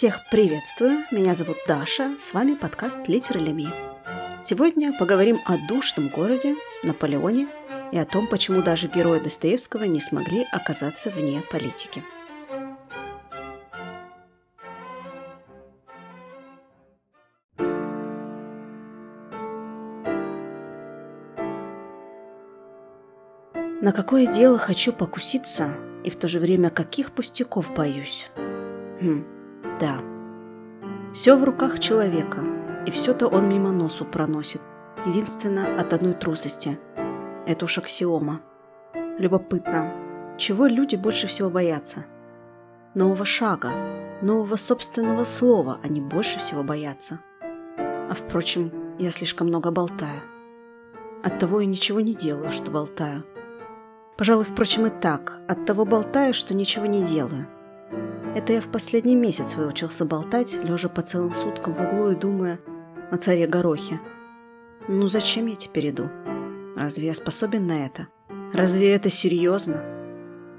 Всех приветствую, меня зовут Даша, с вами подкаст «Литер Леми». Сегодня поговорим о душном городе, Наполеоне и о том, почему даже герои Достоевского не смогли оказаться вне политики. На какое дело хочу покуситься, и в то же время каких пустяков боюсь? Хм, да. Все в руках человека, и все-то он мимо носу проносит. Единственно от одной трусости. Это уж аксиома. Любопытно, чего люди больше всего боятся? Нового шага, нового собственного слова они больше всего боятся. А впрочем, я слишком много болтаю. Оттого я ничего не делаю, что болтаю. Пожалуй, впрочем, и так. От того болтаю, что ничего не делаю. Это я в последний месяц выучился болтать, лежа по целым суткам в углу и думая о царе Горохе. Ну зачем я теперь иду? Разве я способен на это? Разве это серьезно?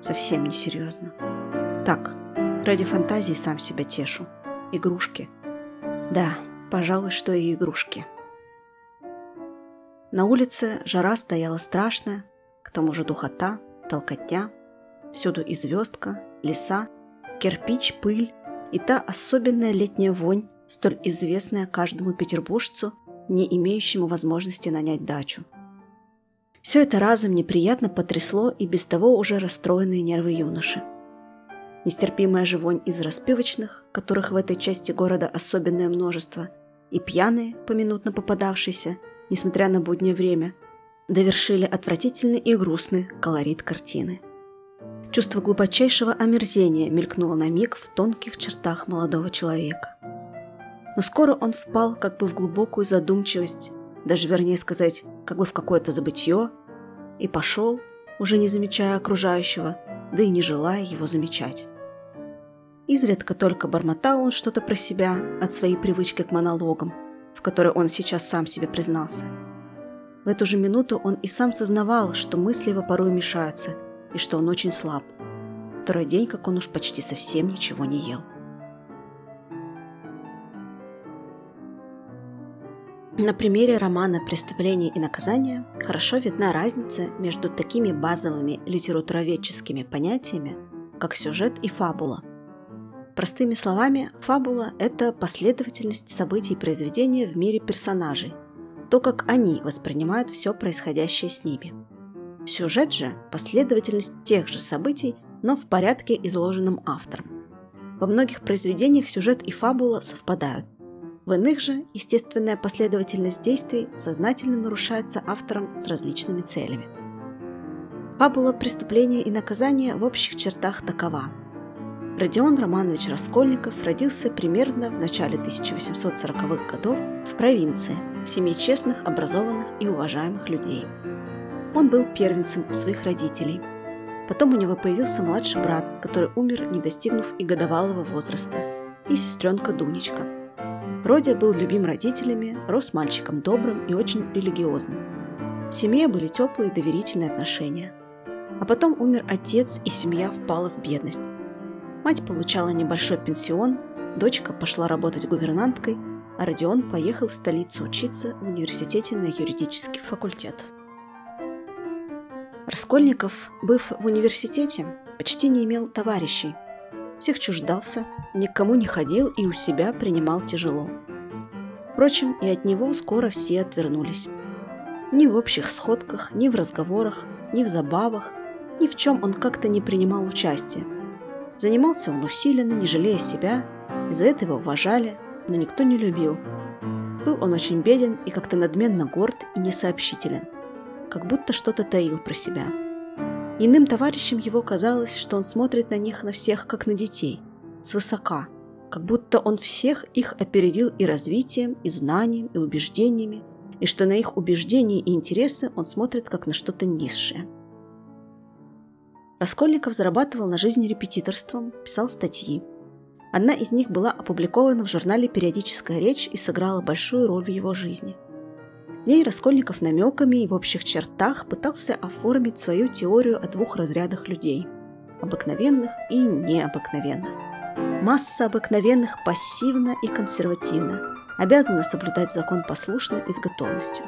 Совсем не серьезно. Так, ради фантазии сам себя тешу. Игрушки. Да, пожалуй, что и игрушки. На улице жара стояла страшная, к тому же духота, толкотня, всюду и звездка, леса, кирпич, пыль и та особенная летняя вонь, столь известная каждому петербуржцу, не имеющему возможности нанять дачу. Все это разом неприятно потрясло и без того уже расстроенные нервы юноши. Нестерпимая же вонь из распивочных, которых в этой части города особенное множество, и пьяные, поминутно попадавшиеся, несмотря на буднее время, довершили отвратительный и грустный колорит картины. Чувство глубочайшего омерзения мелькнуло на миг в тонких чертах молодого человека. Но скоро он впал как бы в глубокую задумчивость, даже вернее сказать, как бы в какое-то забытье, и пошел, уже не замечая окружающего, да и не желая его замечать. Изредка только бормотал он что-то про себя от своей привычки к монологам, в которой он сейчас сам себе признался – в эту же минуту он и сам сознавал, что мысли его порой мешаются, и что он очень слаб. Второй день, как он уж почти совсем ничего не ел. На примере романа «Преступление и наказание» хорошо видна разница между такими базовыми литературоведческими понятиями, как сюжет и фабула. Простыми словами, фабула – это последовательность событий произведения в мире персонажей, то, как они воспринимают все происходящее с ними. Сюжет же – последовательность тех же событий, но в порядке, изложенном автором. Во многих произведениях сюжет и фабула совпадают. В иных же естественная последовательность действий сознательно нарушается автором с различными целями. Фабула преступления и наказания в общих чертах такова. Родион Романович Раскольников родился примерно в начале 1840-х годов в провинции – в семье честных, образованных и уважаемых людей. Он был первенцем у своих родителей. Потом у него появился младший брат, который умер, не достигнув и годовалого возраста, и сестренка Дунечка. Родя был любим родителями, рос мальчиком добрым и очень религиозным. В семье были теплые и доверительные отношения. А потом умер отец, и семья впала в бедность. Мать получала небольшой пенсион, дочка пошла работать гувернанткой – а Родион поехал в столицу учиться в университете на юридический факультет. Раскольников, быв в университете, почти не имел товарищей. Всех чуждался, никому не ходил и у себя принимал тяжело. Впрочем, и от него скоро все отвернулись. Ни в общих сходках, ни в разговорах, ни в забавах, ни в чем он как-то не принимал участия. Занимался он усиленно, не жалея себя, и за это его уважали, но никто не любил. Был он очень беден и как-то надменно горд и несообщителен, как будто что-то таил про себя. Иным товарищам его казалось, что он смотрит на них на всех, как на детей, свысока, как будто он всех их опередил и развитием, и знанием, и убеждениями, и что на их убеждения и интересы он смотрит как на что-то низшее. Раскольников зарабатывал на жизнь репетиторством, писал статьи, Одна из них была опубликована в журнале «Периодическая речь» и сыграла большую роль в его жизни. Ней Раскольников намеками и в общих чертах пытался оформить свою теорию о двух разрядах людей – обыкновенных и необыкновенных. Масса обыкновенных пассивна и консервативна, обязана соблюдать закон послушно и с готовностью.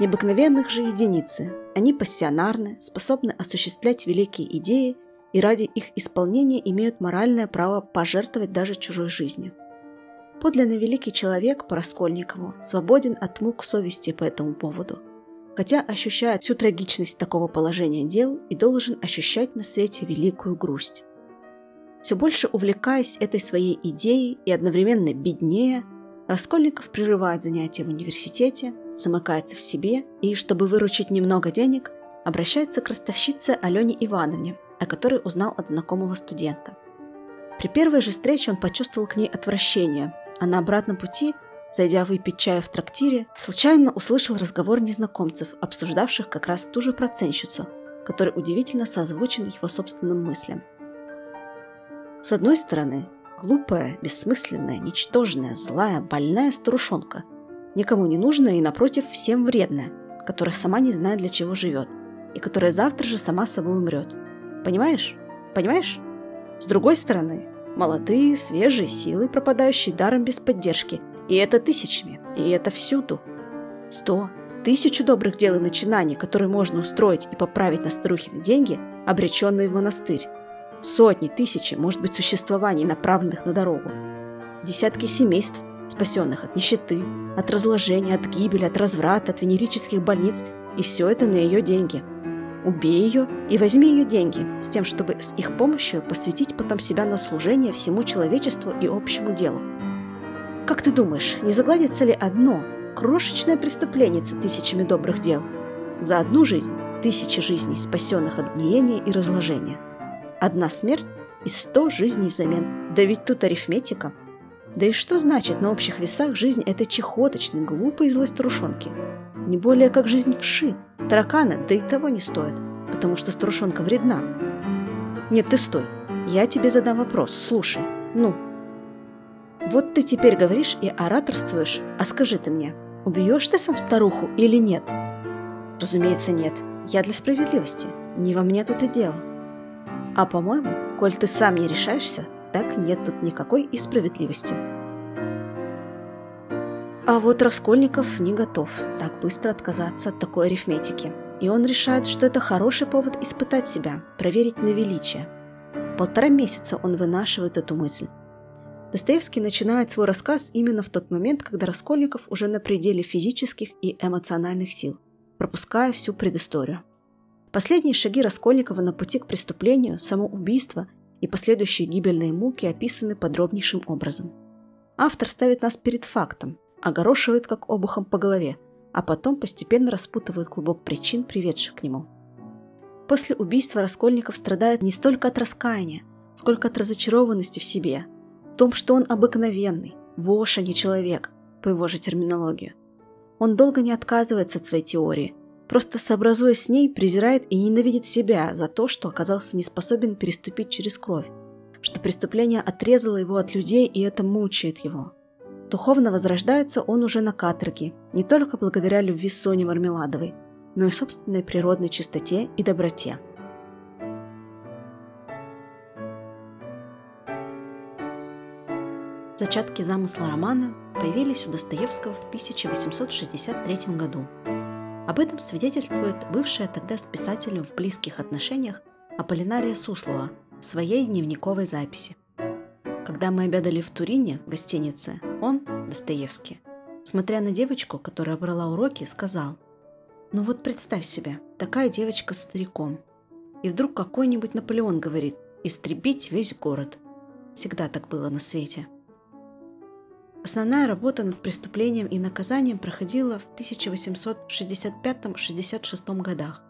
Необыкновенных же единицы, они пассионарны, способны осуществлять великие идеи и ради их исполнения имеют моральное право пожертвовать даже чужой жизнью. Подлинно великий человек по Раскольникову свободен от мук совести по этому поводу, хотя ощущает всю трагичность такого положения дел и должен ощущать на свете великую грусть. Все больше увлекаясь этой своей идеей и одновременно беднее, Раскольников прерывает занятия в университете, замыкается в себе и, чтобы выручить немного денег, обращается к ростовщице Алене Ивановне, о которой узнал от знакомого студента. При первой же встрече он почувствовал к ней отвращение, а на обратном пути, зайдя выпить чаю в трактире, случайно услышал разговор незнакомцев, обсуждавших как раз ту же процентщицу, который удивительно созвучен его собственным мыслям. С одной стороны, глупая, бессмысленная, ничтожная, злая, больная старушонка, никому не нужная и, напротив, всем вредная, которая сама не знает, для чего живет, и которая завтра же сама собой умрет. Понимаешь? Понимаешь? С другой стороны, молодые, свежие силы, пропадающие даром без поддержки. И это тысячами. И это всюду. Сто, тысячу добрых дел и начинаний, которые можно устроить и поправить на старухины деньги, обреченные в монастырь. Сотни, тысячи, может быть, существований, направленных на дорогу. Десятки семейств, спасенных от нищеты, от разложения, от гибели, от разврата, от венерических больниц. И все это на ее деньги – Убей ее и возьми ее деньги, с тем, чтобы с их помощью посвятить потом себя на служение всему человечеству и общему делу. Как ты думаешь, не загладится ли одно крошечное преступление тысячами добрых дел? За одну жизнь тысячи жизней, спасенных от гниения и разложения. Одна смерть и сто жизней взамен. Да ведь тут арифметика. Да и что значит на общих весах жизнь этой чехоточной, глупой злой старушонки? Не более как жизнь вши, Таракана, да и того не стоит, потому что старушонка вредна. Нет, ты стой. Я тебе задам вопрос. Слушай. Ну. Вот ты теперь говоришь и ораторствуешь, а скажи ты мне, убьешь ты сам старуху или нет? Разумеется, нет. Я для справедливости. Не во мне тут и дело. А по-моему, коль ты сам не решаешься, так нет тут никакой и справедливости. А вот Раскольников не готов так быстро отказаться от такой арифметики. И он решает, что это хороший повод испытать себя, проверить на величие. Полтора месяца он вынашивает эту мысль. Достоевский начинает свой рассказ именно в тот момент, когда Раскольников уже на пределе физических и эмоциональных сил, пропуская всю предысторию. Последние шаги Раскольникова на пути к преступлению, самоубийство и последующие гибельные муки описаны подробнейшим образом. Автор ставит нас перед фактом, огорошивает как обухом по голове, а потом постепенно распутывает клубок причин, приведших к нему. После убийства Раскольников страдает не столько от раскаяния, сколько от разочарованности в себе, в том, что он обыкновенный, вошь, а не человек, по его же терминологии. Он долго не отказывается от своей теории, просто сообразуясь с ней, презирает и ненавидит себя за то, что оказался не способен переступить через кровь, что преступление отрезало его от людей, и это мучает его. Духовно возрождается он уже на каторге, не только благодаря любви Сони Мармеладовой, но и собственной природной чистоте и доброте. Зачатки замысла романа появились у Достоевского в 1863 году. Об этом свидетельствует бывшая тогда с писателем в близких отношениях Аполлинария Суслова в своей дневниковой записи – когда мы обедали в Турине, в гостинице, он, Достоевский, смотря на девочку, которая брала уроки, сказал, «Ну вот представь себе, такая девочка с стариком. И вдруг какой-нибудь Наполеон говорит, истребить весь город. Всегда так было на свете». Основная работа над преступлением и наказанием проходила в 1865-66 годах.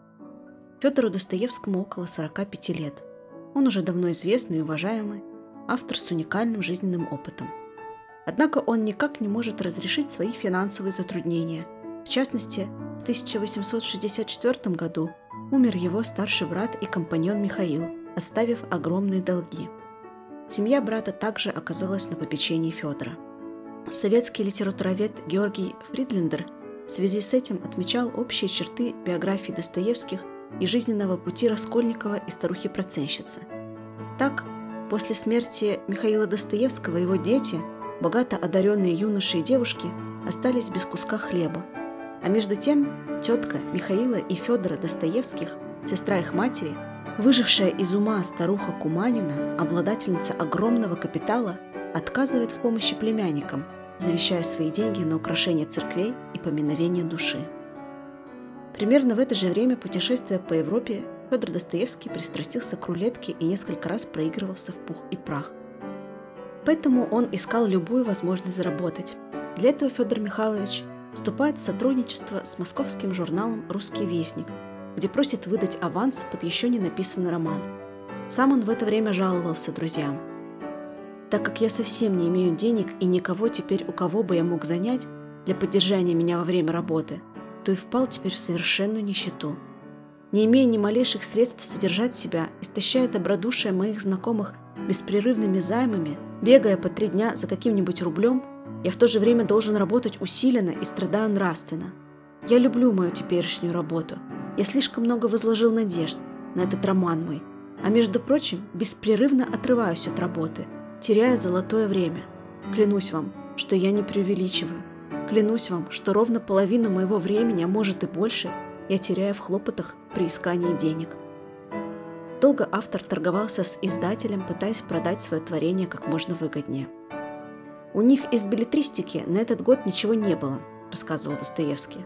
Федору Достоевскому около 45 лет. Он уже давно известный и уважаемый, автор с уникальным жизненным опытом. Однако он никак не может разрешить свои финансовые затруднения. В частности, в 1864 году умер его старший брат и компаньон Михаил, оставив огромные долги. Семья брата также оказалась на попечении Федора. Советский литературовед Георгий Фридлендер в связи с этим отмечал общие черты биографии Достоевских и жизненного пути Раскольникова и старухи-проценщицы. Так, После смерти Михаила Достоевского его дети, богато одаренные юноши и девушки, остались без куска хлеба. А между тем тетка Михаила и Федора Достоевских, сестра их матери, выжившая из ума старуха Куманина, обладательница огромного капитала, отказывает в помощи племянникам, завещая свои деньги на украшение церквей и поминовение души. Примерно в это же время путешествия по Европе Федор Достоевский пристрастился к рулетке и несколько раз проигрывался в пух и прах. Поэтому он искал любую возможность заработать. Для этого Федор Михайлович вступает в сотрудничество с московским журналом «Русский вестник», где просит выдать аванс под еще не написанный роман. Сам он в это время жаловался друзьям. «Так как я совсем не имею денег и никого теперь, у кого бы я мог занять для поддержания меня во время работы, то и впал теперь в совершенную нищету. Не имея ни малейших средств содержать себя, истощая добродушие моих знакомых беспрерывными займами, бегая по три дня за каким-нибудь рублем, я в то же время должен работать усиленно и страдаю нравственно. Я люблю мою теперешнюю работу. Я слишком много возложил надежд на этот роман мой. А между прочим, беспрерывно отрываюсь от работы, теряю золотое время. Клянусь вам, что я не преувеличиваю. Клянусь вам, что ровно половину моего времени, а может и больше – я теряю в хлопотах при искании денег. Долго автор торговался с издателем, пытаясь продать свое творение как можно выгоднее. «У них из билетристики на этот год ничего не было», – рассказывал Достоевский.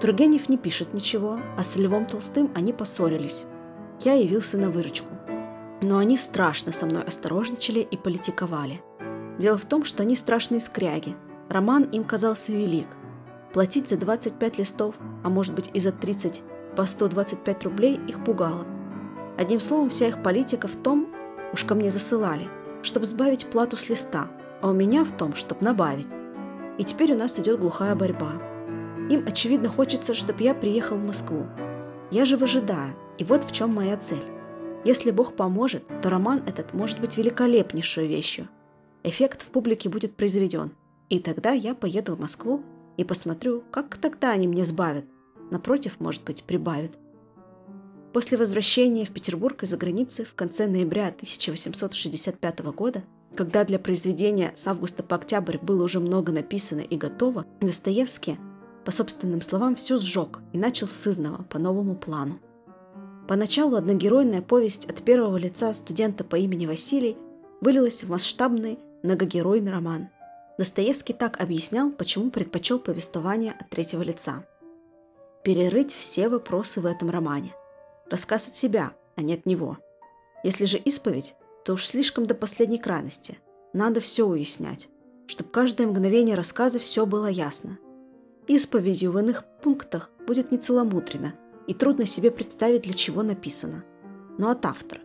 Тургенев не пишет ничего, а с Львом Толстым они поссорились. Я явился на выручку. Но они страшно со мной осторожничали и политиковали. Дело в том, что они страшные скряги. Роман им казался велик, Платить за 25 листов, а может быть и за 30 по 125 рублей их пугало. Одним словом, вся их политика в том, уж ко мне засылали, чтобы сбавить плату с листа, а у меня в том, чтобы набавить. И теперь у нас идет глухая борьба. Им, очевидно, хочется, чтобы я приехал в Москву. Я же выжидаю, и вот в чем моя цель. Если Бог поможет, то роман этот может быть великолепнейшей вещью. Эффект в публике будет произведен, и тогда я поеду в Москву и посмотрю, как тогда они мне сбавят. Напротив, может быть, прибавят. После возвращения в Петербург из-за границы в конце ноября 1865 года, когда для произведения с августа по октябрь было уже много написано и готово, Достоевский, по собственным словам, все сжег и начал с изного по новому плану. Поначалу одногеройная повесть от первого лица студента по имени Василий вылилась в масштабный многогеройный роман – Достоевский так объяснял, почему предпочел повествование от третьего лица. Перерыть все вопросы в этом романе. Рассказ от себя, а не от него. Если же исповедь, то уж слишком до последней крайности. Надо все уяснять, чтобы каждое мгновение рассказа все было ясно. Исповедью в иных пунктах будет нецеломудренно, и трудно себе представить, для чего написано. Но от автора.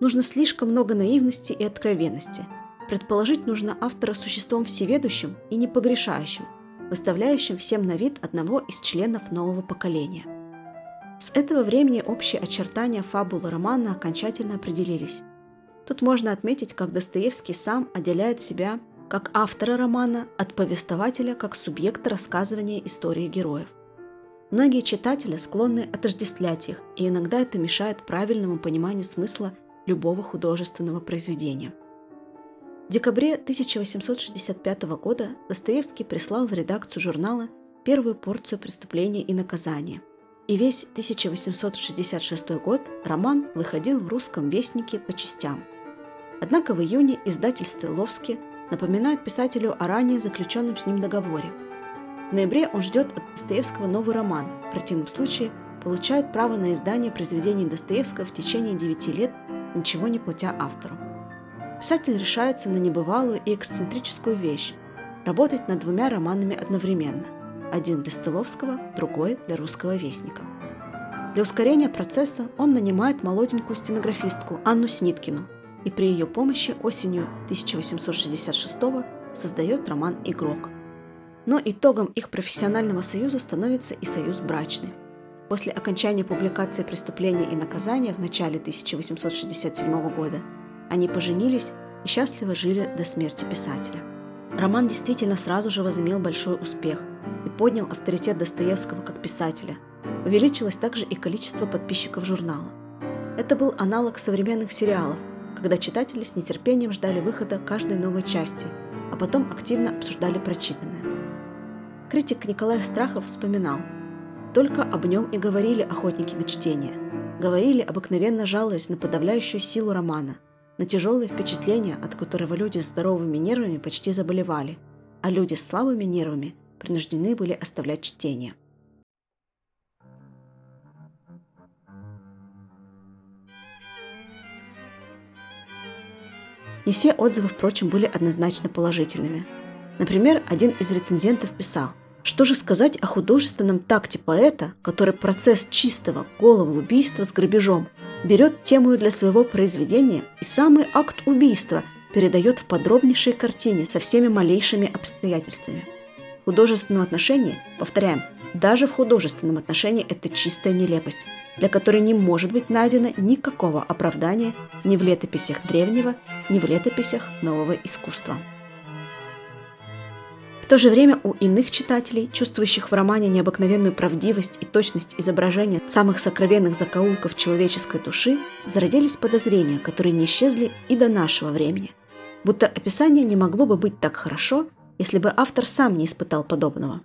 Нужно слишком много наивности и откровенности – Предположить нужно автора существом всеведущим и непогрешающим, выставляющим всем на вид одного из членов нового поколения. С этого времени общие очертания фабулы романа окончательно определились. Тут можно отметить, как Достоевский сам отделяет себя как автора романа от повествователя как субъекта рассказывания истории героев. Многие читатели склонны отождествлять их, и иногда это мешает правильному пониманию смысла любого художественного произведения – в декабре 1865 года Достоевский прислал в редакцию журнала первую порцию преступления и наказания. И весь 1866 год роман выходил в русском вестнике по частям. Однако в июне издатель Стыловский напоминает писателю о ранее заключенном с ним договоре. В ноябре он ждет от Достоевского новый роман, в противном случае получает право на издание произведений Достоевского в течение 9 лет, ничего не платя автору писатель решается на небывалую и эксцентрическую вещь – работать над двумя романами одновременно. Один для Стыловского, другой для русского вестника. Для ускорения процесса он нанимает молоденькую стенографистку Анну Сниткину и при ее помощи осенью 1866 создает роман «Игрок». Но итогом их профессионального союза становится и союз брачный. После окончания публикации «Преступления и наказания» в начале 1867 года они поженились и счастливо жили до смерти писателя. Роман действительно сразу же возымел большой успех поднял авторитет Достоевского как писателя. Увеличилось также и количество подписчиков журнала. Это был аналог современных сериалов, когда читатели с нетерпением ждали выхода каждой новой части, а потом активно обсуждали прочитанное. Критик Николай Страхов вспоминал, «Только об нем и говорили охотники до чтения. Говорили, обыкновенно жалуясь на подавляющую силу романа, на тяжелые впечатления, от которого люди с здоровыми нервами почти заболевали, а люди с слабыми нервами принуждены были оставлять чтение. Не все отзывы, впрочем, были однозначно положительными. Например, один из рецензентов писал, что же сказать о художественном такте поэта, который процесс чистого голого убийства с грабежом берет тему для своего произведения и самый акт убийства передает в подробнейшей картине со всеми малейшими обстоятельствами. В художественном отношении, повторяем, даже в художественном отношении это чистая нелепость, для которой не может быть найдено никакого оправдания ни в летописях древнего, ни в летописях нового искусства. В то же время у иных читателей, чувствующих в романе необыкновенную правдивость и точность изображения самых сокровенных закоулков человеческой души, зародились подозрения, которые не исчезли и до нашего времени. Будто описание не могло бы быть так хорошо, если бы автор сам не испытал подобного.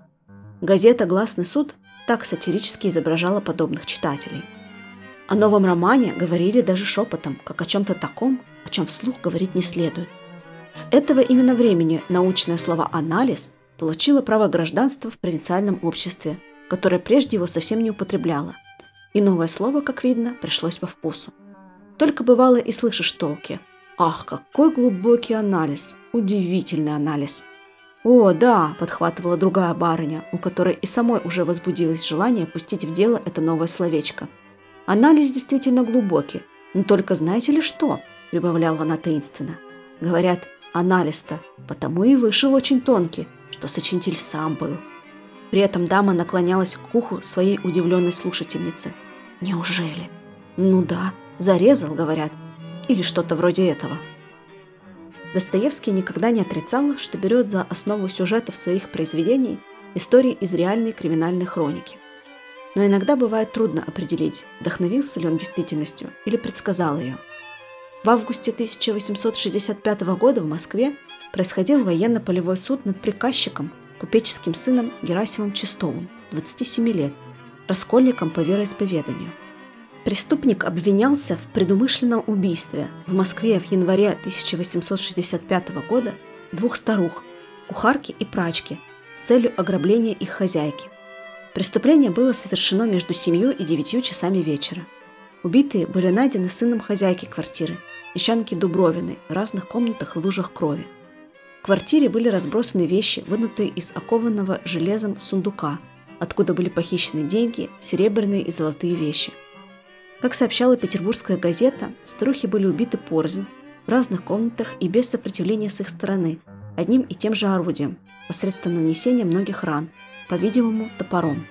Газета «Гласный суд» так сатирически изображала подобных читателей. О новом романе говорили даже шепотом, как о чем-то таком, о чем вслух говорить не следует. С этого именно времени научное слово «анализ» получило право гражданства в провинциальном обществе, которое прежде его совсем не употребляло. И новое слово, как видно, пришлось по вкусу. Только бывало и слышишь толки. Ах, какой глубокий анализ! Удивительный анализ! «О, да!» – подхватывала другая барыня, у которой и самой уже возбудилось желание пустить в дело это новое словечко. «Анализ действительно глубокий, но только знаете ли что?» – прибавляла она таинственно. «Говорят, анализ-то потому и вышел очень тонкий, что сочинитель сам был. При этом дама наклонялась к уху своей удивленной слушательницы. «Неужели?» «Ну да, зарезал, говорят. Или что-то вроде этого». Достоевский никогда не отрицал, что берет за основу сюжетов своих произведений истории из реальной криминальной хроники. Но иногда бывает трудно определить, вдохновился ли он действительностью или предсказал ее. В августе 1865 года в Москве происходил военно-полевой суд над приказчиком, купеческим сыном Герасимом Чистовым, 27 лет, раскольником по вероисповеданию. Преступник обвинялся в предумышленном убийстве в Москве в январе 1865 года двух старух, кухарки и прачки, с целью ограбления их хозяйки. Преступление было совершено между семью и девятью часами вечера. Убитые были найдены сыном хозяйки квартиры, мещанки Дубровиной, в разных комнатах в лужах крови – в квартире были разбросаны вещи, вынутые из окованного железом сундука, откуда были похищены деньги, серебряные и золотые вещи. Как сообщала петербургская газета, старухи были убиты порознь, в разных комнатах и без сопротивления с их стороны, одним и тем же орудием, посредством нанесения многих ран, по-видимому, топором.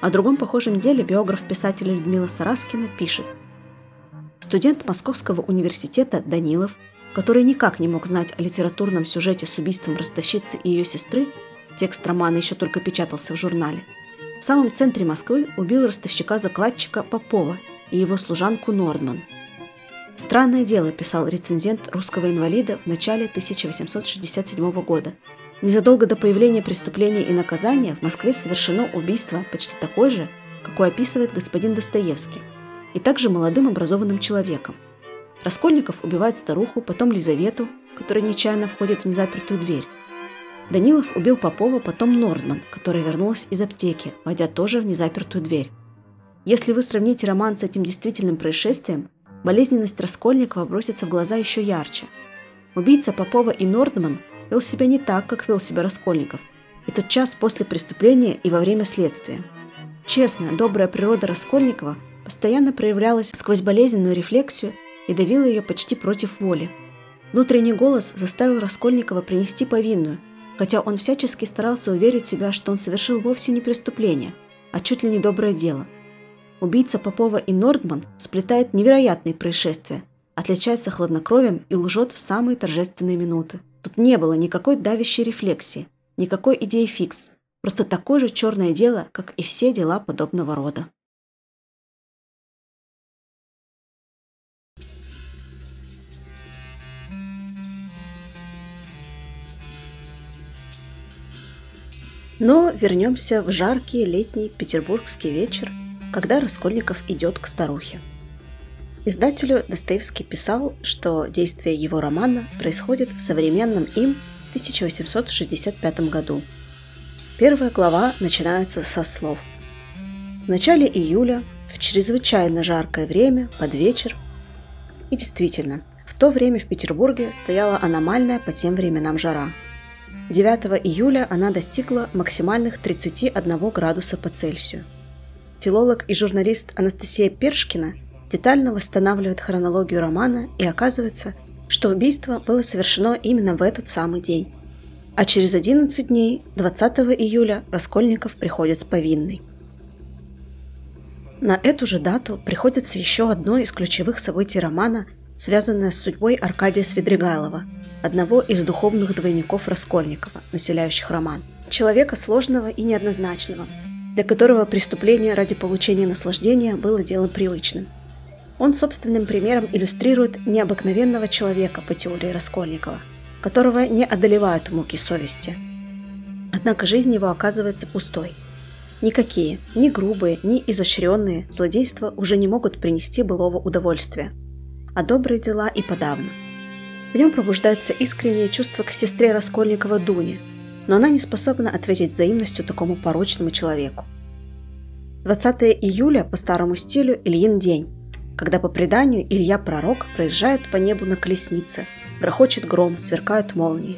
О другом похожем деле биограф писателя Людмила Сараскина пишет. Студент Московского университета Данилов – который никак не мог знать о литературном сюжете с убийством ростовщицы и ее сестры, текст романа еще только печатался в журнале, в самом центре Москвы убил ростовщика-закладчика Попова и его служанку Нордман. «Странное дело», – писал рецензент «Русского инвалида» в начале 1867 года. Незадолго до появления преступления и наказания в Москве совершено убийство почти такое же, какое описывает господин Достоевский, и также молодым образованным человеком – Раскольников убивает старуху, потом Лизавету, которая нечаянно входит в незапертую дверь. Данилов убил Попова, потом Нордман, которая вернулась из аптеки, войдя тоже в незапертую дверь. Если вы сравните роман с этим действительным происшествием, болезненность Раскольникова бросится в глаза еще ярче. Убийца Попова и Нордман вел себя не так, как вел себя Раскольников, и тот час после преступления и во время следствия. Честная, добрая природа Раскольникова постоянно проявлялась сквозь болезненную рефлексию и давила ее почти против воли. Внутренний голос заставил Раскольникова принести повинную, хотя он всячески старался уверить себя, что он совершил вовсе не преступление, а чуть ли не доброе дело. Убийца Попова и Нордман сплетает невероятные происшествия, отличается хладнокровием и лжет в самые торжественные минуты. Тут не было никакой давящей рефлексии, никакой идеи фикс, просто такое же черное дело, как и все дела подобного рода. Но вернемся в жаркий летний петербургский вечер, когда Раскольников идет к старухе. Издателю Достоевский писал, что действие его романа происходит в современном им 1865 году. Первая глава начинается со слов. В начале июля, в чрезвычайно жаркое время, под вечер. И действительно, в то время в Петербурге стояла аномальная по тем временам жара. 9 июля она достигла максимальных 31 градуса по Цельсию. Филолог и журналист Анастасия Першкина детально восстанавливает хронологию романа и оказывается, что убийство было совершено именно в этот самый день. А через 11 дней, 20 июля, Раскольников приходит с повинной. На эту же дату приходится еще одно из ключевых событий романа, связанное с судьбой Аркадия Свидригайлова, одного из духовных двойников Раскольникова, населяющих роман. Человека сложного и неоднозначного, для которого преступление ради получения наслаждения было делом привычным – он собственным примером иллюстрирует необыкновенного человека по теории Раскольникова, которого не одолевают муки совести. Однако жизнь его оказывается пустой. Никакие, ни грубые, ни изощренные злодейства уже не могут принести былого удовольствия, а добрые дела и подавно. В нем пробуждается искреннее чувство к сестре Раскольникова Дуне, но она не способна ответить взаимностью такому порочному человеку. 20 июля по старому стилю Ильин день, когда по преданию Илья Пророк проезжает по небу на колеснице, грохочет гром, сверкают молнии.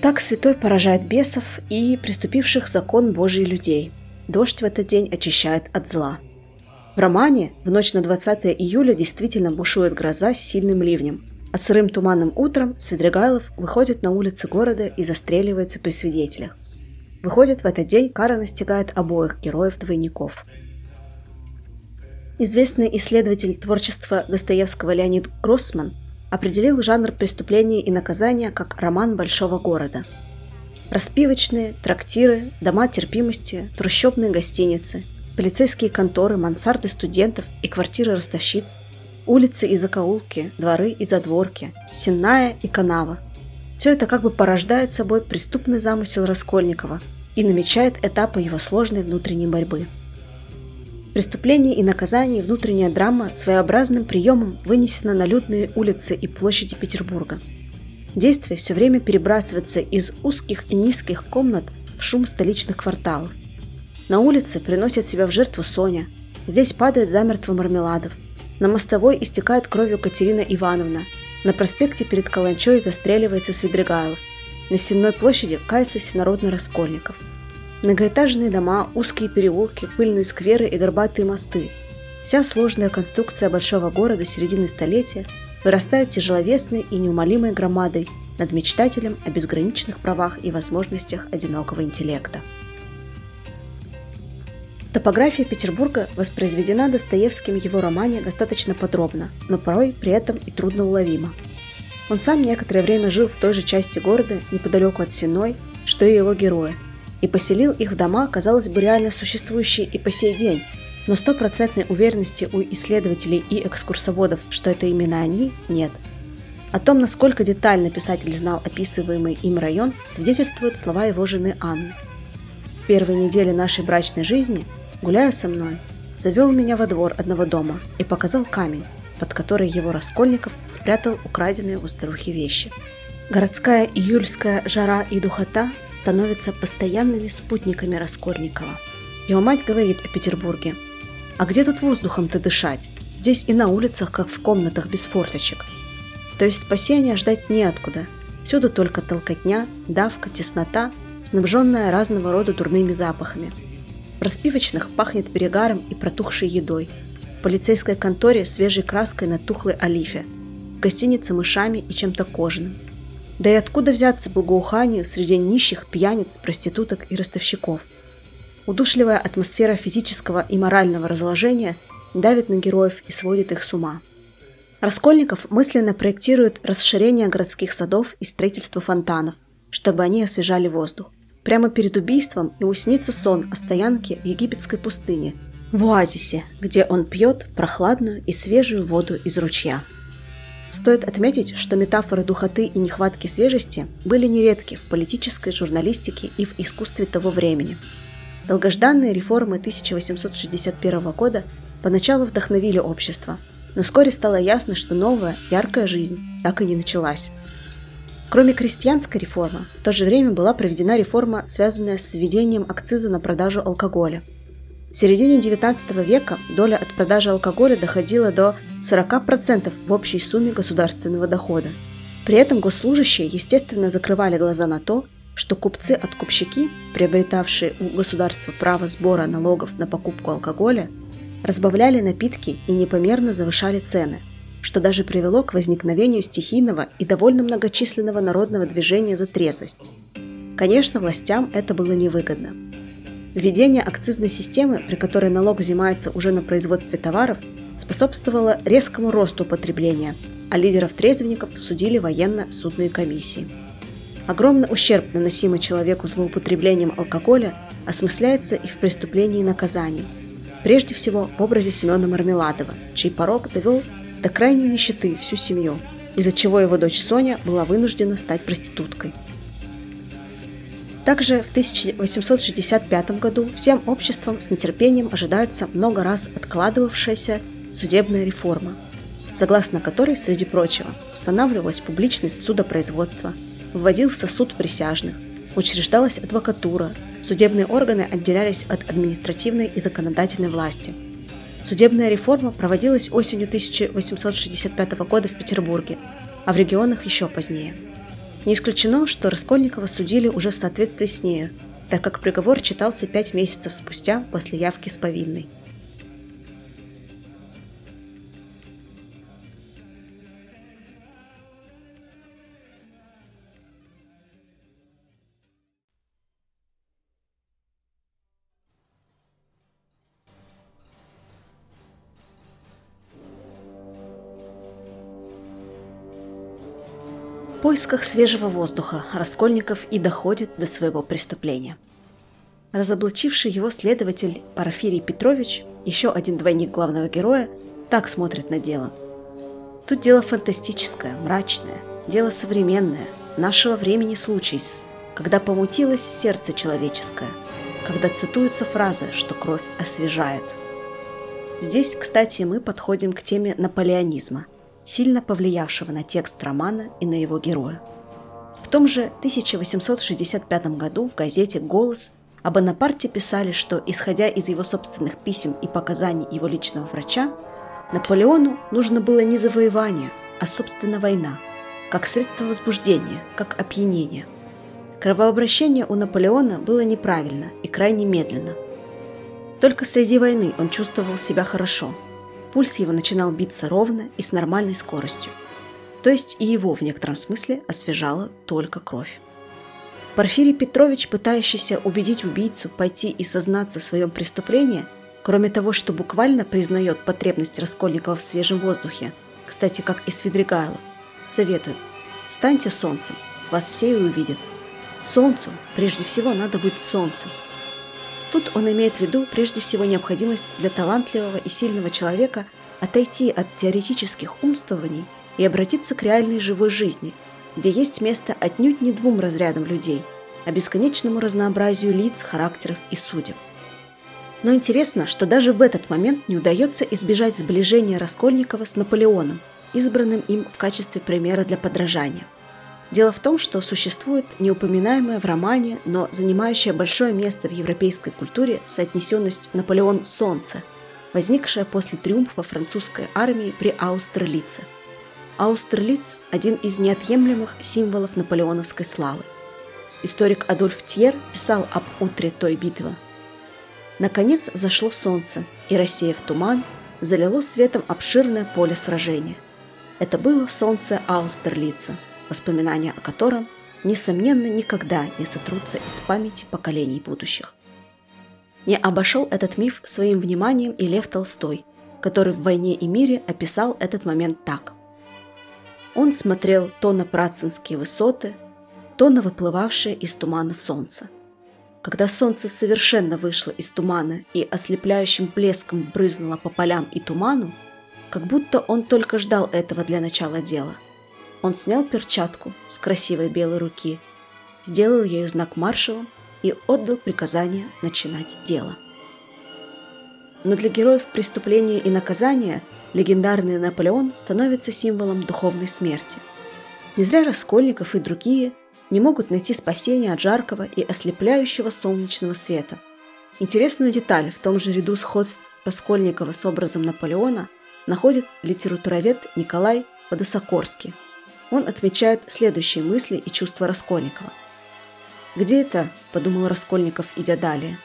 Так святой поражает бесов и приступивших закон Божий людей. Дождь в этот день очищает от зла. В романе в ночь на 20 июля действительно бушует гроза с сильным ливнем, а сырым туманным утром Свидригайлов выходит на улицы города и застреливается при свидетелях. Выходит, в этот день кара настигает обоих героев-двойников – Известный исследователь творчества Достоевского Леонид Гроссман определил жанр преступления и наказания как роман большого города. Распивочные, трактиры, дома терпимости, трущобные гостиницы, полицейские конторы, мансарды студентов и квартиры ростовщиц, улицы и закоулки, дворы и задворки, сенная и канава. Все это как бы порождает собой преступный замысел Раскольникова и намечает этапы его сложной внутренней борьбы. Преступление и наказание внутренняя драма своеобразным приемом вынесена на людные улицы и площади Петербурга. Действие все время перебрасывается из узких и низких комнат в шум столичных кварталов. На улице приносит себя в жертву Соня, здесь падает замертво Мармеладов, на мостовой истекает кровью Катерина Ивановна, на проспекте перед Каланчой застреливается Свидригайлов, на Сенной площади кается всенародный Раскольников – Многоэтажные дома, узкие переулки, пыльные скверы и горбатые мосты. Вся сложная конструкция большого города середины столетия вырастает тяжеловесной и неумолимой громадой над мечтателем о безграничных правах и возможностях одинокого интеллекта. Топография Петербурга воспроизведена Достоевским в его романе достаточно подробно, но порой при этом и трудно уловима. Он сам некоторое время жил в той же части города, неподалеку от Сеной, что и его герои – и поселил их в дома, казалось бы, реально существующие и по сей день, но стопроцентной уверенности у исследователей и экскурсоводов, что это именно они, нет. О том, насколько детально писатель знал описываемый им район, свидетельствуют слова его жены Анны. В первые недели нашей брачной жизни, гуляя со мной, завел меня во двор одного дома и показал камень, под который его Раскольников спрятал украденные у старухи вещи – Городская июльская жара и духота становятся постоянными спутниками Раскольникова. Его мать говорит о Петербурге. А где тут воздухом-то дышать? Здесь и на улицах, как в комнатах без форточек. То есть спасения ждать неоткуда. Всюду только толкотня, давка, теснота, снабженная разного рода дурными запахами. В распивочных пахнет перегаром и протухшей едой. В полицейской конторе свежей краской на тухлой олифе. В гостинице мышами и чем-то кожаным. Да и откуда взяться благоуханию среди нищих, пьяниц, проституток и ростовщиков? Удушливая атмосфера физического и морального разложения давит на героев и сводит их с ума. Раскольников мысленно проектирует расширение городских садов и строительство фонтанов, чтобы они освежали воздух. Прямо перед убийством ему снится сон о стоянке в египетской пустыне, в оазисе, где он пьет прохладную и свежую воду из ручья. Стоит отметить, что метафоры духоты и нехватки свежести были нередки в политической журналистике и в искусстве того времени. Долгожданные реформы 1861 года поначалу вдохновили общество, но вскоре стало ясно, что новая, яркая жизнь так и не началась. Кроме крестьянской реформы, в то же время была проведена реформа, связанная с введением акциза на продажу алкоголя – в середине XIX века доля от продажи алкоголя доходила до 40% в общей сумме государственного дохода. При этом госслужащие, естественно, закрывали глаза на то, что купцы-откупщики, приобретавшие у государства право сбора налогов на покупку алкоголя, разбавляли напитки и непомерно завышали цены, что даже привело к возникновению стихийного и довольно многочисленного народного движения за трезвость. Конечно, властям это было невыгодно – Введение акцизной системы, при которой налог взимается уже на производстве товаров, способствовало резкому росту потребления, а лидеров трезвенников судили военно-судные комиссии. Огромный ущерб, наносимый человеку злоупотреблением алкоголя, осмысляется и в преступлении и наказании. Прежде всего в образе Семена Мармеладова, чей порог довел до крайней нищеты всю семью, из-за чего его дочь Соня была вынуждена стать проституткой – также в 1865 году всем обществом с нетерпением ожидается много раз откладывавшаяся судебная реформа, согласно которой, среди прочего, устанавливалась публичность судопроизводства, вводился суд присяжных, учреждалась адвокатура, судебные органы отделялись от административной и законодательной власти. Судебная реформа проводилась осенью 1865 года в Петербурге, а в регионах еще позднее – не исключено, что Раскольникова судили уже в соответствии с нею, так как приговор читался пять месяцев спустя после явки с повинной. Поисках свежего воздуха Раскольников и доходит до своего преступления. Разоблачивший его следователь Порфирий Петрович, еще один двойник главного героя, так смотрит на дело. Тут дело фантастическое, мрачное, дело современное, нашего времени случай, когда помутилось сердце человеческое, когда цитуются фразы, что кровь освежает. Здесь, кстати, мы подходим к теме наполеонизма – сильно повлиявшего на текст романа и на его героя. В том же 1865 году в газете «Голос» об Бонапарте писали, что, исходя из его собственных писем и показаний его личного врача, Наполеону нужно было не завоевание, а, собственно, война, как средство возбуждения, как опьянение. Кровообращение у Наполеона было неправильно и крайне медленно. Только среди войны он чувствовал себя хорошо – Пульс его начинал биться ровно и с нормальной скоростью. То есть и его в некотором смысле освежала только кровь. Порфирий Петрович, пытающийся убедить убийцу пойти и сознаться в своем преступлении, кроме того, что буквально признает потребность Раскольникова в свежем воздухе, кстати, как и Свидригайлов, советует «Станьте солнцем, вас все и увидят. Солнцу прежде всего надо быть солнцем, Тут он имеет в виду прежде всего необходимость для талантливого и сильного человека отойти от теоретических умствований и обратиться к реальной живой жизни, где есть место отнюдь не двум разрядам людей, а бесконечному разнообразию лиц, характеров и судеб. Но интересно, что даже в этот момент не удается избежать сближения Раскольникова с Наполеоном, избранным им в качестве примера для подражания. Дело в том, что существует неупоминаемая в романе, но занимающая большое место в европейской культуре соотнесенность Наполеон-Солнце, возникшая после триумфа французской армии при Аустерлице. Аустерлиц – один из неотъемлемых символов наполеоновской славы. Историк Адольф Тьер писал об утре той битвы. Наконец взошло солнце, и, рассеяв туман, залило светом обширное поле сражения. Это было солнце Аустерлица – воспоминания о котором, несомненно, никогда не сотрутся из памяти поколений будущих. Не обошел этот миф своим вниманием и Лев Толстой, который в «Войне и мире» описал этот момент так. Он смотрел то на працинские высоты, то на выплывавшее из тумана солнце. Когда солнце совершенно вышло из тумана и ослепляющим блеском брызнуло по полям и туману, как будто он только ждал этого для начала дела. Он снял перчатку с красивой белой руки, сделал ею знак маршалом и отдал приказание начинать дело. Но для героев преступления и наказания легендарный Наполеон становится символом духовной смерти. Не зря Раскольников и другие не могут найти спасения от жаркого и ослепляющего солнечного света. Интересную деталь в том же ряду сходств Раскольникова с образом Наполеона находит литературовед Николай Водосокорский. Он отмечает следующие мысли и чувства Раскольникова. «Где это?» – подумал Раскольников, идя далее.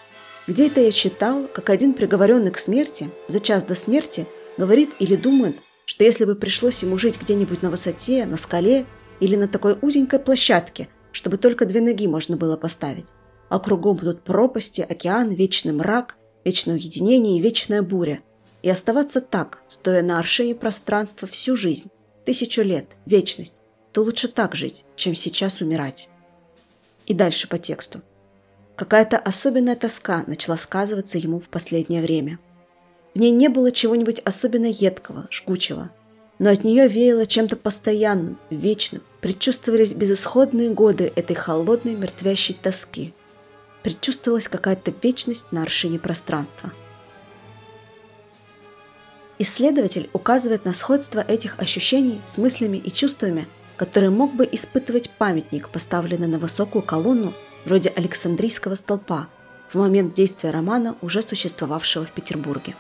«Где это я читал, как один приговоренный к смерти за час до смерти говорит или думает, что если бы пришлось ему жить где-нибудь на высоте, на скале или на такой узенькой площадке, чтобы только две ноги можно было поставить, а кругом будут пропасти, океан, вечный мрак, вечное уединение и вечная буря. И оставаться так, стоя на аршине пространства всю жизнь, тысячу лет, вечность, то лучше так жить, чем сейчас умирать. И дальше по тексту. Какая-то особенная тоска начала сказываться ему в последнее время. В ней не было чего-нибудь особенно едкого, жгучего, но от нее веяло чем-то постоянным, вечным, предчувствовались безысходные годы этой холодной мертвящей тоски – предчувствовалась какая-то вечность на аршине пространства. Исследователь указывает на сходство этих ощущений с мыслями и чувствами, которые мог бы испытывать памятник, поставленный на высокую колонну вроде Александрийского столпа в момент действия романа, уже существовавшего в Петербурге.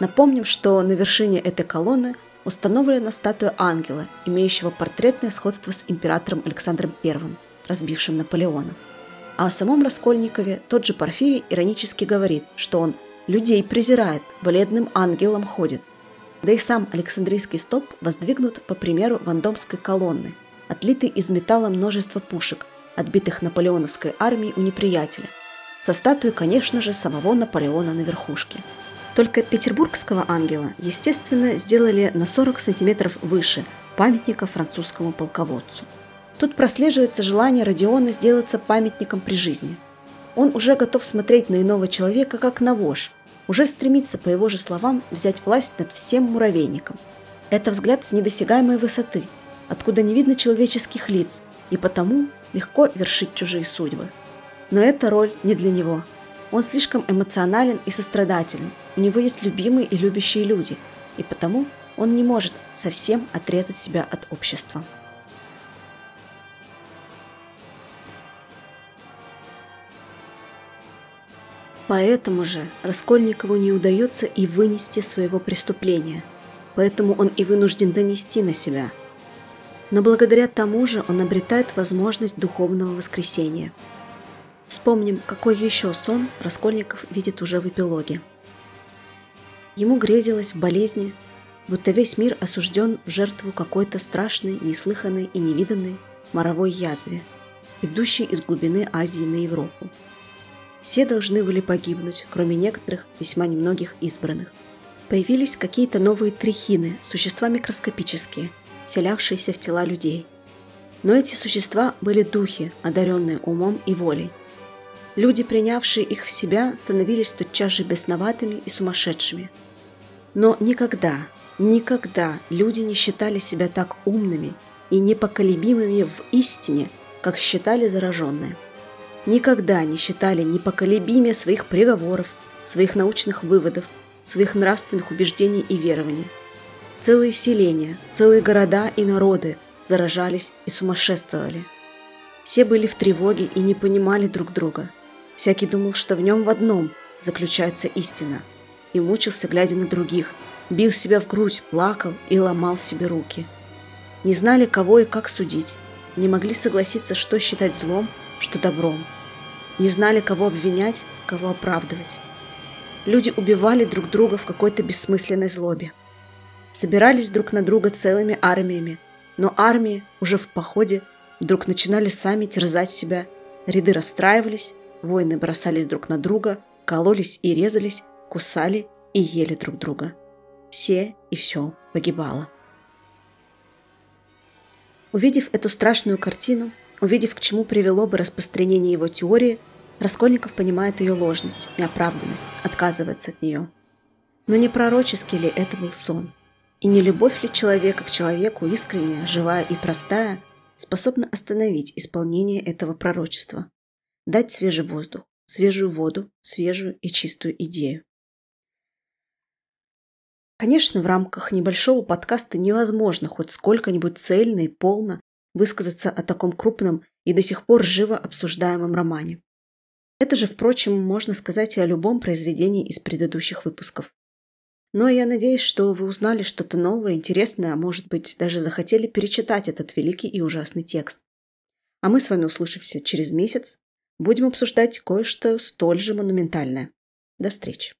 Напомним, что на вершине этой колонны установлена статуя ангела, имеющего портретное сходство с императором Александром I, разбившим Наполеона. А о самом Раскольникове тот же Порфирий иронически говорит, что он людей презирает, бледным ангелом ходит. Да и сам Александрийский столб воздвигнут по примеру Вандомской колонны, отлитый из металла множество пушек, отбитых наполеоновской армией у неприятеля, со статуей, конечно же, самого Наполеона на верхушке. Только петербургского ангела, естественно, сделали на 40 сантиметров выше памятника французскому полководцу. Тут прослеживается желание Родиона сделаться памятником при жизни. Он уже готов смотреть на иного человека как на вож, уже стремится, по его же словам, взять власть над всем муравейником. Это взгляд с недосягаемой высоты, откуда не видно человеческих лиц, и потому легко вершить чужие судьбы. Но эта роль не для него. Он слишком эмоционален и сострадателен, у него есть любимые и любящие люди, и потому он не может совсем отрезать себя от общества. Поэтому же Раскольникову не удается и вынести своего преступления, поэтому он и вынужден донести на себя. Но благодаря тому же он обретает возможность духовного воскресения. Вспомним, какой еще сон Раскольников видит уже в эпилоге. Ему грезилось в болезни, будто весь мир осужден в жертву какой-то страшной, неслыханной и невиданной моровой язве, идущей из глубины Азии на Европу. Все должны были погибнуть, кроме некоторых, весьма немногих избранных. Появились какие-то новые трихины, существа микроскопические, селявшиеся в тела людей. Но эти существа были духи, одаренные умом и волей. Люди, принявшие их в себя, становились тотчас же бесноватыми и сумасшедшими. Но никогда, никогда люди не считали себя так умными и непоколебимыми в истине, как считали зараженные никогда не считали непоколебимее своих приговоров, своих научных выводов, своих нравственных убеждений и верований. Целые селения, целые города и народы заражались и сумасшествовали. Все были в тревоге и не понимали друг друга. Всякий думал, что в нем в одном заключается истина, и мучился, глядя на других, бил себя в грудь, плакал и ломал себе руки. Не знали, кого и как судить, не могли согласиться, что считать злом, что добром. Не знали, кого обвинять, кого оправдывать. Люди убивали друг друга в какой-то бессмысленной злобе. Собирались друг на друга целыми армиями, но армии уже в походе вдруг начинали сами терзать себя, ряды расстраивались, воины бросались друг на друга, кололись и резались, кусали и ели друг друга. Все и все погибало. Увидев эту страшную картину, Увидев, к чему привело бы распространение его теории, Раскольников понимает ее ложность и оправданность, отказывается от нее. Но не пророческий ли это был сон? И не любовь ли человека к человеку, искренняя, живая и простая, способна остановить исполнение этого пророчества, дать свежий воздух, свежую воду, свежую и чистую идею. Конечно, в рамках небольшого подкаста невозможно хоть сколько-нибудь цельно и полно высказаться о таком крупном и до сих пор живо обсуждаемом романе. Это же, впрочем, можно сказать и о любом произведении из предыдущих выпусков. Но я надеюсь, что вы узнали что-то новое, интересное, а может быть, даже захотели перечитать этот великий и ужасный текст. А мы с вами услышимся через месяц. Будем обсуждать кое-что столь же монументальное. До встречи.